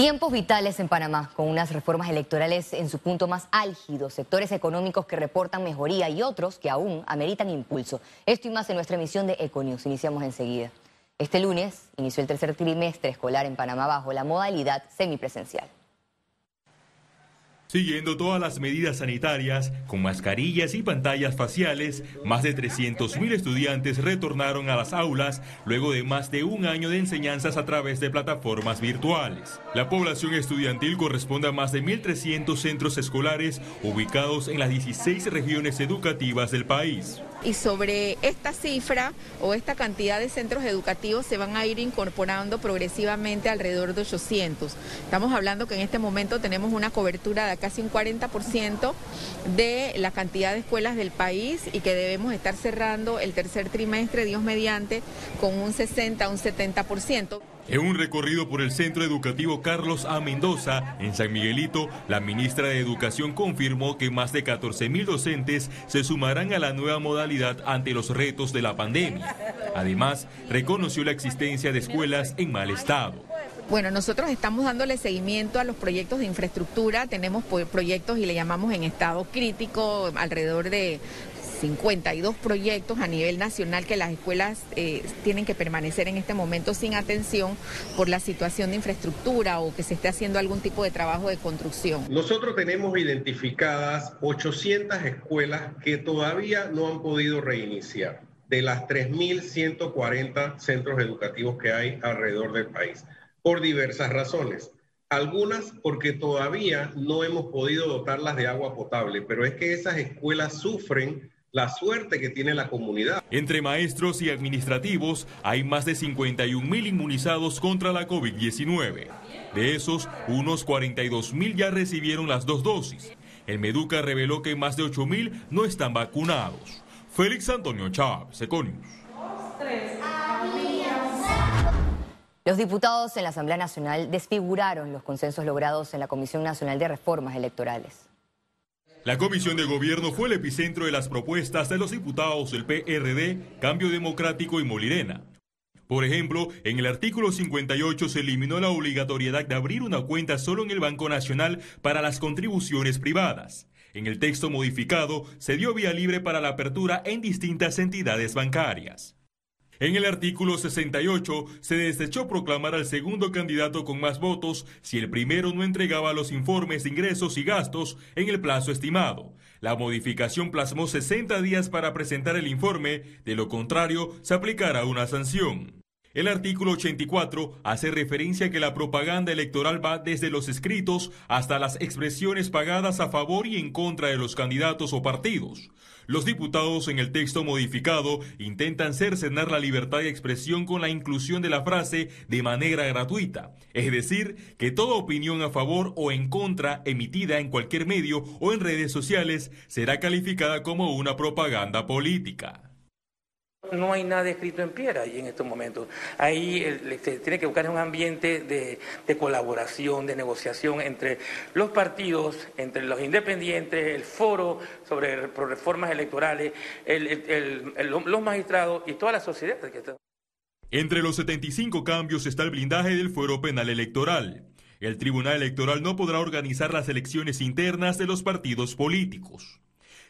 Tiempos vitales en Panamá, con unas reformas electorales en su punto más álgido, sectores económicos que reportan mejoría y otros que aún ameritan impulso. Esto y más en nuestra emisión de Econews. Iniciamos enseguida. Este lunes inició el tercer trimestre escolar en Panamá bajo la modalidad semipresencial. Siguiendo todas las medidas sanitarias, con mascarillas y pantallas faciales, más de 300.000 estudiantes retornaron a las aulas luego de más de un año de enseñanzas a través de plataformas virtuales. La población estudiantil corresponde a más de 1.300 centros escolares ubicados en las 16 regiones educativas del país. Y sobre esta cifra o esta cantidad de centros educativos se van a ir incorporando progresivamente alrededor de 800. Estamos hablando que en este momento tenemos una cobertura de casi un 40% de la cantidad de escuelas del país y que debemos estar cerrando el tercer trimestre, Dios mediante, con un 60, un 70%. En un recorrido por el Centro Educativo Carlos A. Mendoza, en San Miguelito, la ministra de Educación confirmó que más de 14 mil docentes se sumarán a la nueva modalidad ante los retos de la pandemia. Además, reconoció la existencia de escuelas en mal estado. Bueno, nosotros estamos dándole seguimiento a los proyectos de infraestructura, tenemos proyectos y le llamamos en estado crítico, alrededor de 52 proyectos a nivel nacional que las escuelas eh, tienen que permanecer en este momento sin atención por la situación de infraestructura o que se esté haciendo algún tipo de trabajo de construcción. Nosotros tenemos identificadas 800 escuelas que todavía no han podido reiniciar de las 3.140 centros educativos que hay alrededor del país por diversas razones. Algunas porque todavía no hemos podido dotarlas de agua potable, pero es que esas escuelas sufren la suerte que tiene la comunidad. Entre maestros y administrativos hay más de 51 mil inmunizados contra la COVID-19. De esos, unos 42 mil ya recibieron las dos dosis. El Meduca reveló que más de 8 mil no están vacunados. Félix Antonio Chávez, Econius. Los diputados en la Asamblea Nacional desfiguraron los consensos logrados en la Comisión Nacional de Reformas Electorales. La Comisión de Gobierno fue el epicentro de las propuestas de los diputados del PRD, Cambio Democrático y Molirena. Por ejemplo, en el artículo 58 se eliminó la obligatoriedad de abrir una cuenta solo en el Banco Nacional para las contribuciones privadas. En el texto modificado se dio vía libre para la apertura en distintas entidades bancarias. En el artículo 68 se desechó proclamar al segundo candidato con más votos si el primero no entregaba los informes de ingresos y gastos en el plazo estimado. La modificación plasmó 60 días para presentar el informe, de lo contrario se aplicará una sanción. El artículo 84 hace referencia a que la propaganda electoral va desde los escritos hasta las expresiones pagadas a favor y en contra de los candidatos o partidos. Los diputados en el texto modificado intentan cercenar la libertad de expresión con la inclusión de la frase de manera gratuita, es decir, que toda opinión a favor o en contra emitida en cualquier medio o en redes sociales será calificada como una propaganda política. No hay nada escrito en piedra ahí en estos momentos. Ahí se tiene que buscar un ambiente de, colaboración, de negociación entre los partidos, entre los independientes, el foro sobre reformas electorales, los magistrados y toda la sociedad. Entre los 75 cambios está el blindaje del fuero penal electoral. El Tribunal Electoral no podrá organizar las elecciones internas de los partidos políticos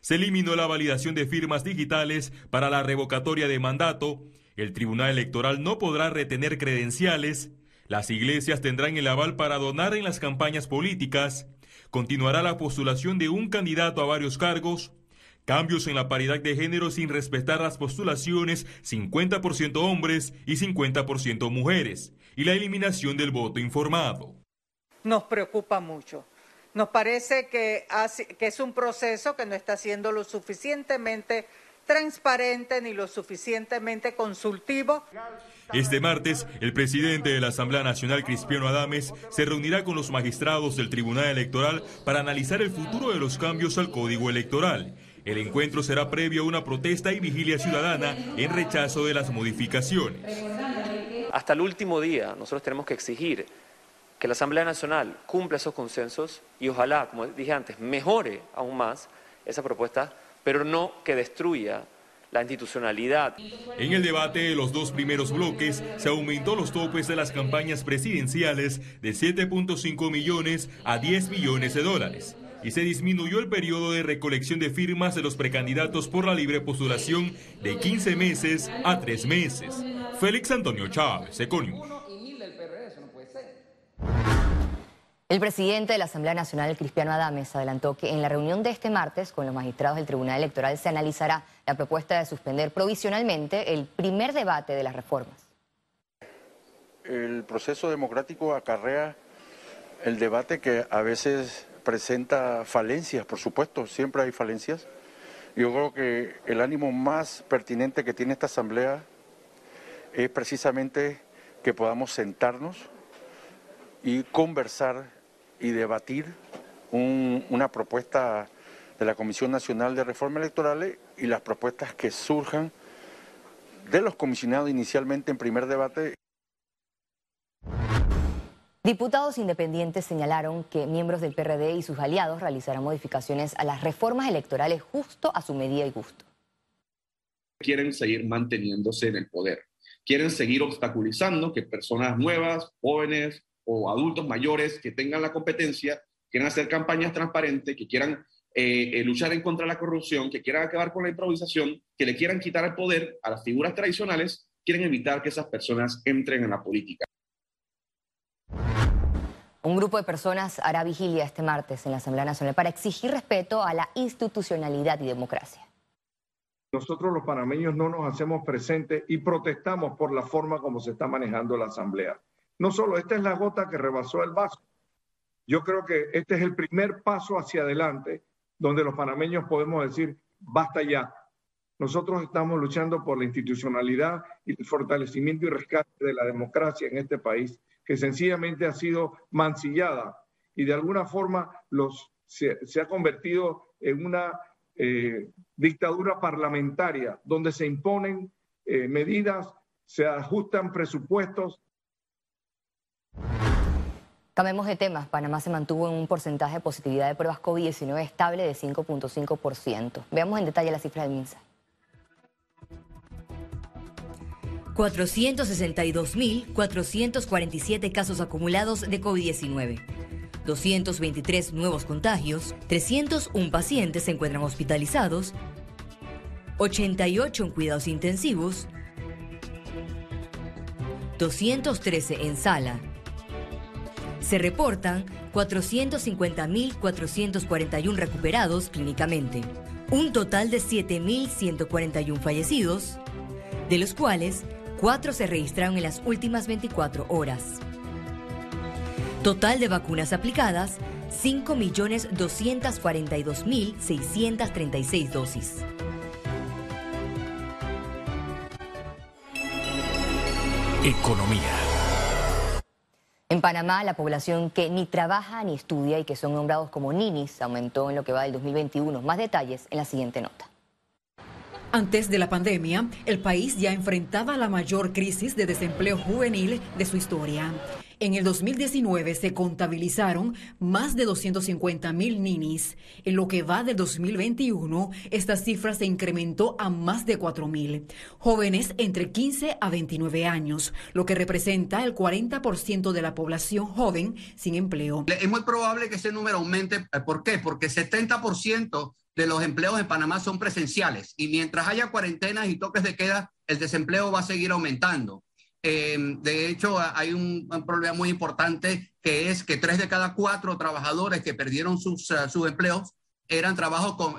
se eliminó la validación de firmas digitales para la revocatoria de mandato, el Tribunal Electoral no podrá retener credenciales, las iglesias tendrán el aval para donar en las campañas políticas, continuará la postulación de un candidato a varios cargos, cambios en la paridad de género sin respetar las postulaciones 50% hombres y 50% mujeres, y la eliminación del voto informado. Nos preocupa mucho. Nos parece que, es un proceso que no está siendo lo suficientemente transparente ni lo suficientemente consultivo. Este martes, el presidente de la Asamblea Nacional, Cristiano Adames, se reunirá con los magistrados del Tribunal Electoral para analizar el futuro de los cambios al Código Electoral. El encuentro será previo a una protesta y vigilia ciudadana en rechazo de las modificaciones. Hasta el último día, nosotros tenemos que exigir que la Asamblea Nacional cumpla esos consensos y ojalá, como dije antes, mejore aún más esa propuesta, pero no que destruya la institucionalidad. En el debate de los dos primeros bloques se aumentó los topes de las campañas presidenciales de 7.5 millones a 10 millones de dólares y se disminuyó el periodo de recolección de firmas de los precandidatos por la libre postulación de 15 meses a 3 meses. Félix Antonio Chávez, Econius. El presidente de la Asamblea Nacional, Cristiano Adames, adelantó que en la reunión de este martes con los magistrados del Tribunal Electoral se analizará la propuesta de suspender provisionalmente el primer debate de las reformas. El proceso democrático acarrea el debate que a veces presenta falencias, por supuesto, siempre hay falencias. Yo creo que el ánimo más pertinente que tiene esta Asamblea es precisamente que podamos sentarnos y conversar y debatir una propuesta de la Comisión Nacional de Reforma Electorales y las propuestas que surjan de los comisionados inicialmente en primer debate. Diputados independientes señalaron que miembros del PRD y sus aliados realizarán modificaciones a las reformas electorales justo a su medida y gusto. Quieren seguir manteniéndose en el poder. Quieren seguir obstaculizando que personas nuevas, jóvenes, o adultos mayores que tengan la competencia, quieran hacer campañas transparentes, que quieran eh, eh, luchar en contra de la corrupción, que quieran acabar con la improvisación, que le quieran quitar el poder a las figuras tradicionales, quieren evitar que esas personas entren en la política. Un grupo de personas hará vigilia este martes en la Asamblea Nacional para exigir respeto a la institucionalidad y democracia. Nosotros los panameños no nos hacemos presentes y protestamos por la forma como se está manejando la Asamblea. No solo, esta es la gota que rebasó el vaso. Yo creo que este es el primer paso hacia adelante donde los panameños podemos decir, basta ya. Nosotros estamos luchando por la institucionalidad y el fortalecimiento y rescate de la democracia en este país, que sencillamente ha sido mancillada y de alguna forma se, ha convertido en una eh, dictadura parlamentaria donde se imponen eh, medidas, se ajustan presupuestos Cambiemos de temas. Panamá se mantuvo en un porcentaje de positividad de pruebas COVID-19 estable de 5.5%. Veamos en detalle la cifra del MINSA. 462.447 casos acumulados de COVID-19. 223 nuevos contagios, 301 pacientes se encuentran hospitalizados, 88 en cuidados intensivos, 213 en sala, se reportan 450.441 recuperados clínicamente, un total de 7.141 fallecidos, de los cuales 4 se registraron en las últimas 24 horas. Total de vacunas aplicadas, 5.242.636 dosis. Economía. En Panamá, la población que ni trabaja ni estudia y que son nombrados como ninis aumentó en lo que va del 2021. Más detalles en la siguiente nota. Antes de la pandemia, el país ya enfrentaba la mayor crisis de desempleo juvenil de su historia. En el 2019 se contabilizaron más de 250 mil ninis. En lo que va del 2021, esta cifra se incrementó a más de 4 mil. Jóvenes entre 15 a 29 años, lo que representa el 40% de la población joven sin empleo. Es muy probable que ese número aumente. ¿Por qué? Porque 70% de los empleos en Panamá son presenciales y mientras haya cuarentenas y toques de queda, el desempleo va a seguir aumentando. Em, de hecho, hay un, problema muy importante que es que tres de cada cuatro trabajadores que perdieron sus, sus empleos eran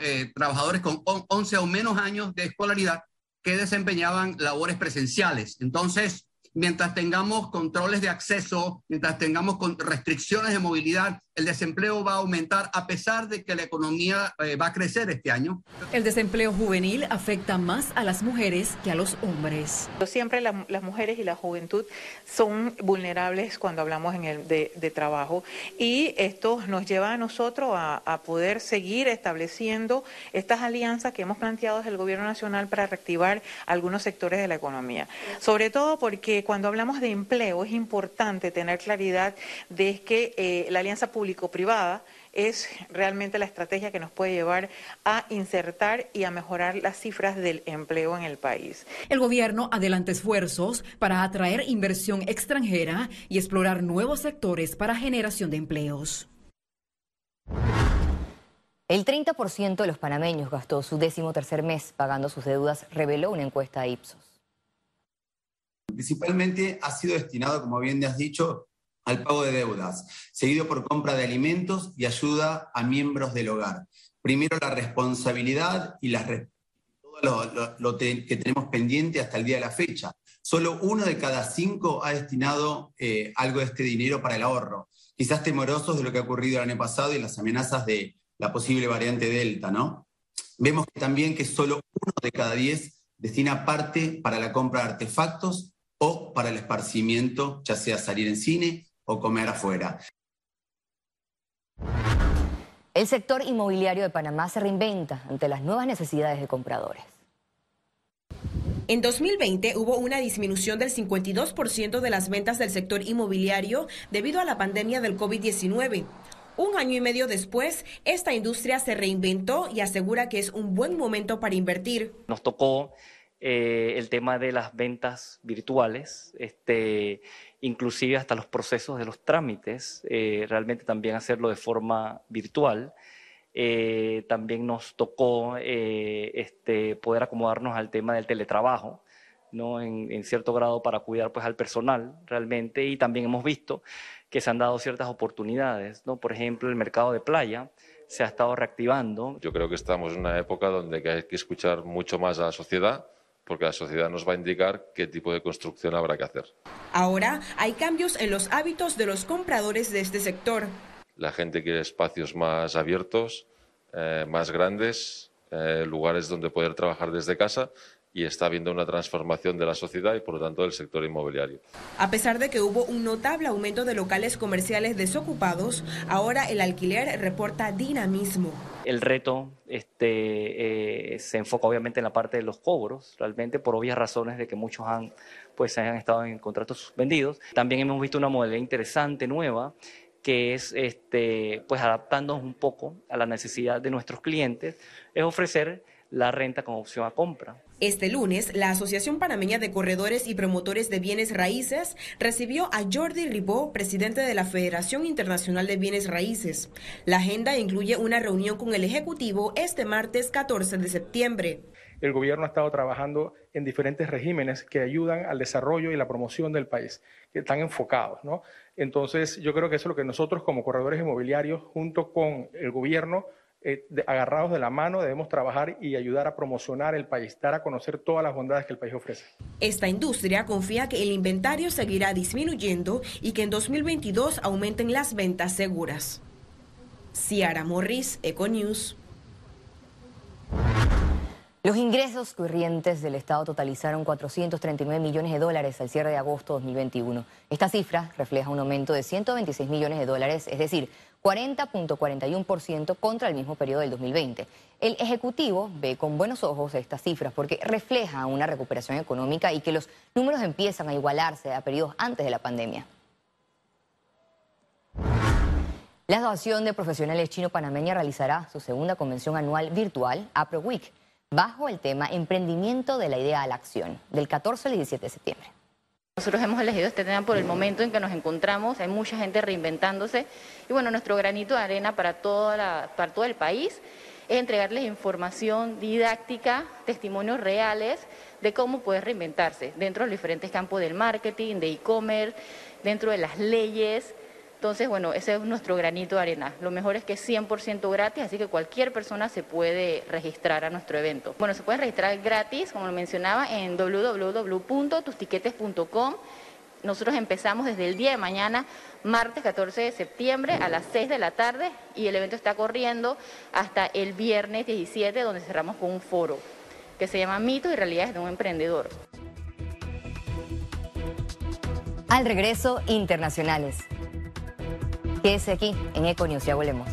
eh, trabajadores con 11 o menos años de escolaridad que desempeñaban labores presenciales. Entonces, mientras tengamos controles de acceso, mientras tengamos restricciones de movilidad, el desempleo va a aumentar a pesar de que la economía eh, va a crecer este año. El desempleo juvenil afecta más a las mujeres que a los hombres. Siempre las mujeres y la juventud son vulnerables cuando hablamos en el de, trabajo y esto nos lleva a nosotros a, a, poder seguir estableciendo estas alianzas que hemos planteado desde el Gobierno Nacional para reactivar algunos sectores de la economía. Sobre todo porque cuando hablamos de empleo es importante tener claridad de que eh, la alianza público-privada es realmente la estrategia que nos puede llevar a insertar y a mejorar las cifras del empleo en el país. El gobierno adelanta esfuerzos para atraer inversión extranjera y explorar nuevos sectores para generación de empleos. El 30% de los panameños gastó su décimo tercer mes pagando sus deudas, reveló una encuesta de Ipsos. Principalmente ha sido destinado, como bien has dicho, al pago de deudas, seguido por compra de alimentos y ayuda a miembros del hogar. Primero la responsabilidad y la, todo lo, que tenemos pendiente hasta el día de la fecha. Solo uno de cada cinco ha destinado eh, algo de este dinero para el ahorro, quizás temorosos de lo que ha ocurrido el año pasado y las amenazas de la posible variante Delta, ¿no? Vemos también que solo uno de cada diez destina parte para la compra de artefactos o para el esparcimiento, ya sea salir en cine o comer afuera. El sector inmobiliario de Panamá se reinventa ante las nuevas necesidades de compradores. En 2020 hubo una disminución del 52% de las ventas del sector inmobiliario debido a la pandemia del COVID-19. Un año y medio después, esta industria se reinventó y asegura que es un buen momento para invertir. Nos tocó eh, el tema de las ventas virtuales, este, inclusive hasta los procesos de los trámites, eh, realmente también hacerlo de forma virtual. Eh, también nos tocó este, poder acomodarnos al tema del teletrabajo, ¿no? En, cierto grado para cuidar pues, al personal realmente, y también hemos visto que se han dado ciertas oportunidades, ¿no? por ejemplo, el mercado de playa se ha estado reactivando. Yo creo que estamos en una época donde hay que escuchar mucho más a la sociedad porque la sociedad nos va a indicar qué tipo de construcción habrá que hacer. Ahora hay cambios en los hábitos de los compradores de este sector. La gente quiere espacios más abiertos, eh, más grandes, eh, lugares donde poder trabajar desde casa y está habiendo una transformación de la sociedad y por lo tanto del sector inmobiliario. A pesar de que hubo un notable aumento de locales comerciales desocupados, ahora el alquiler reporta dinamismo. El reto este, eh, se enfoca obviamente en la parte de los cobros, realmente por obvias razones de que muchos han, pues, han estado en contratos suspendidos. También hemos visto una modalidad interesante, nueva, que es este, pues adaptándonos un poco a la necesidad de nuestros clientes, es ofrecer la renta como opción a compra. Este lunes, la Asociación Panameña de Corredores y Promotores de Bienes Raíces recibió a Jordi Ribó, presidente de la Federación Internacional de Bienes Raíces. La agenda incluye una reunión con el Ejecutivo este martes 14 de septiembre. El gobierno ha estado trabajando en diferentes regímenes que ayudan al desarrollo y la promoción del país, que están enfocados. ¿no? Entonces, yo creo que eso es lo que nosotros como corredores inmobiliarios, junto con el gobierno, eh, agarrados de la mano debemos trabajar y ayudar a promocionar el país, dar a conocer todas las bondades que el país ofrece. Esta industria confía que el inventario seguirá disminuyendo y que en 2022 aumenten las ventas seguras. Ciara Morris, Econews. Los ingresos corrientes del Estado totalizaron 439 millones de dólares al cierre de agosto de 2021. Esta cifra refleja un aumento de 126 millones de dólares, es decir, 40.41% contra el mismo periodo del 2020. El Ejecutivo ve con buenos ojos estas cifras porque refleja una recuperación económica y que los números empiezan a igualarse a periodos antes de la pandemia. La Asociación de Profesionales Chino-Panameña realizará su segunda convención anual virtual, APROWEEK, bajo el tema Emprendimiento de la Idea a la Acción, del 14 al 17 de septiembre. Nosotros hemos elegido este tema por el momento en que nos encontramos, hay mucha gente reinventándose y bueno, nuestro granito de arena para, toda todo el país es entregarles información didáctica, testimonios reales de cómo poder reinventarse dentro de los diferentes campos del marketing, de e-commerce, dentro de las leyes, entonces, bueno, ese es nuestro granito de arena. Lo mejor es que es 100% gratis, así que cualquier persona se puede registrar a nuestro evento. Bueno, se puede registrar gratis, como lo mencionaba, en www.tustiquetes.com. Nosotros empezamos desde el día de mañana, martes 14 de septiembre, a las 6 de la tarde, y el evento está corriendo hasta el viernes 17, donde cerramos con un foro que se llama Mitos y Realidades de un Emprendedor. Al regreso, internacionales. Quédese aquí en Econius, ya volvemos.